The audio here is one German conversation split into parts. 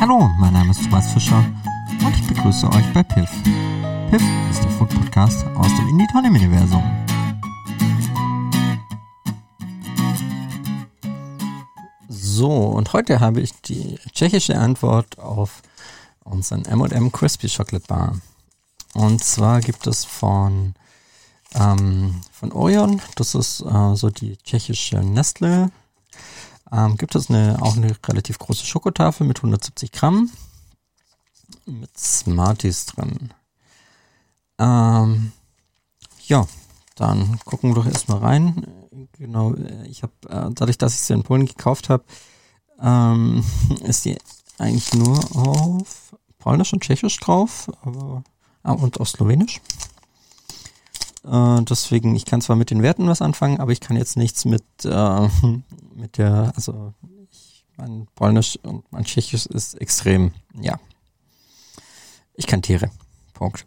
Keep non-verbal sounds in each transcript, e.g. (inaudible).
Hallo, mein Name ist Thomas Fischer und ich begrüße euch bei Piff. Piff ist der Food Podcast aus dem Indie Tonem Universum. So, und heute habe ich die tschechische Antwort auf unseren M&M Crispy Chocolate Bar. Und zwar gibt es von ähm, von Orion, das ist äh, so die tschechische Nestle ähm, gibt es eine, auch eine relativ große Schokotafel mit 170 Gramm mit Smarties drin. Ähm, ja, dann gucken wir doch erstmal rein. Genau, ich habe, äh, dadurch, dass ich sie in Polen gekauft habe, ähm, (laughs) ist die eigentlich nur auf Polnisch und Tschechisch drauf, aber ah, und auf Slowenisch. Äh, deswegen, ich kann zwar mit den Werten was anfangen, aber ich kann jetzt nichts mit, äh, mit der, also ich, mein Polnisch und mein Tschechisch ist extrem, ja. Ich kann Tiere. Punkt.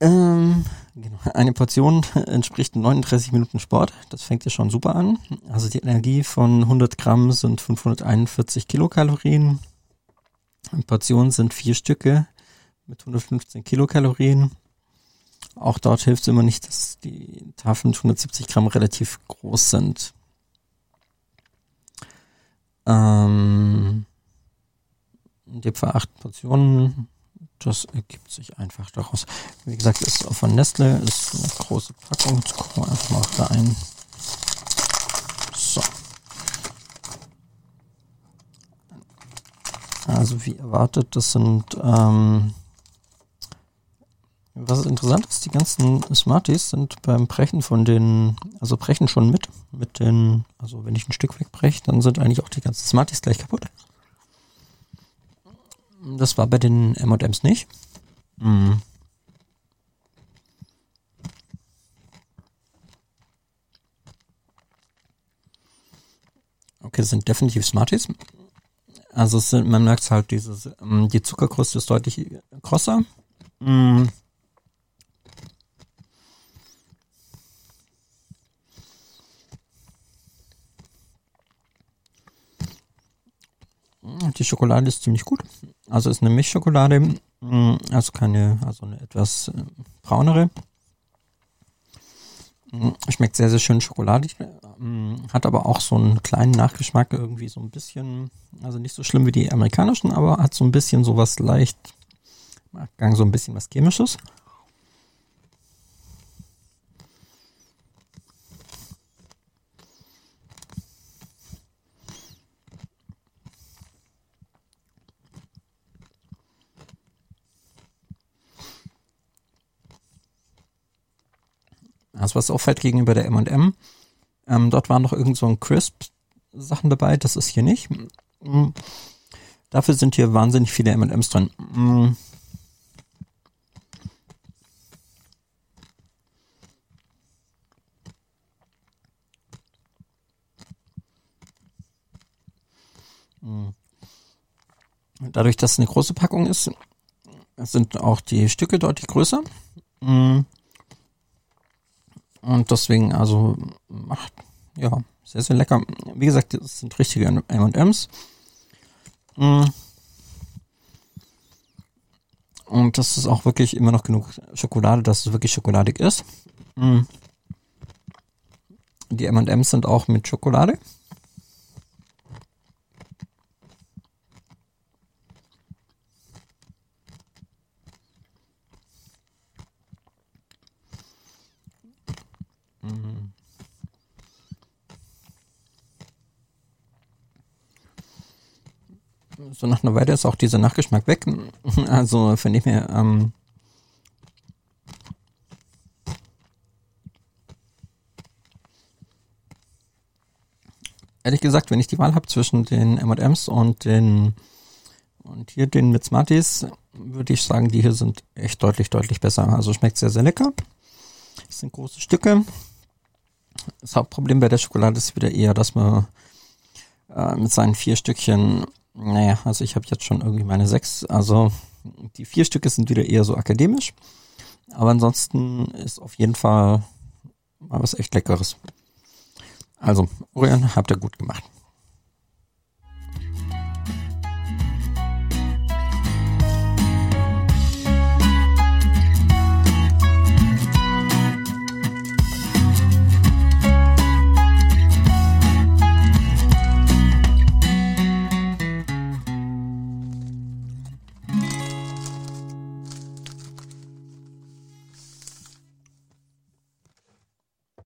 Ähm, genau. Eine Portion (laughs) entspricht 39 Minuten Sport. Das fängt ja schon super an. Also die Energie von 100 Gramm sind 541 Kilokalorien. Eine Portion sind vier Stücke mit 115 Kilokalorien. Auch dort hilft es immer nicht, dass die Tafeln 170 Gramm relativ groß sind. Ähm, in Fall acht Portionen. Das ergibt sich einfach daraus. Wie gesagt, ist von Nestle, ist eine große Packung. Jetzt gucken wir einfach mal rein. So. Also wie erwartet, das sind ähm, was interessant ist, die ganzen Smarties sind beim Brechen von den, also brechen schon mit, mit den, also wenn ich ein Stück wegbreche, dann sind eigentlich auch die ganzen Smarties gleich kaputt. Das war bei den M&M's nicht. Mhm. Okay, das sind definitiv Smarties. Also sind, man merkt halt, dieses, ähm, die Zuckerkruste ist deutlich größer. Mhm. Die Schokolade ist ziemlich gut. Also ist eine Milchschokolade, mm, also keine, also eine etwas äh, braunere. Mm, schmeckt sehr, sehr schön schokoladig, hat aber auch so einen kleinen Nachgeschmack, irgendwie so ein bisschen, also nicht so schlimm wie die amerikanischen, aber hat so ein bisschen sowas leicht, so ein bisschen was Chemisches. Also was auffällt gegenüber der M&M, ähm, dort waren noch irgend so ein Crisp Sachen dabei, das ist hier nicht. Mhm. Dafür sind hier wahnsinnig viele M&Ms drin. Mhm. Dadurch, dass es eine große Packung ist, sind auch die Stücke deutlich größer. Mhm. Und deswegen, also, macht, ja, sehr, sehr lecker. Wie gesagt, das sind richtige M&M's. Mm. Und das ist auch wirklich immer noch genug Schokolade, dass es wirklich schokoladig ist. Mm. Die M&M's sind auch mit Schokolade. So nach einer Weile ist auch dieser Nachgeschmack weg. (laughs) Also von dem her, ähm, ehrlich gesagt, wenn ich die Wahl habe zwischen den M&M's und den und hier den mit Smarties, würde ich sagen, die hier sind echt deutlich, deutlich besser. Also schmeckt sehr, sehr lecker. Das sind große Stücke. Das Hauptproblem bei der Schokolade ist wieder eher, dass man äh, mit seinen vier Stückchen naja, also ich habe jetzt schon irgendwie meine sechs. Also die vier Stücke sind wieder eher so akademisch. Aber ansonsten ist auf jeden Fall mal was echt Leckeres. Also, Orion, habt ihr gut gemacht.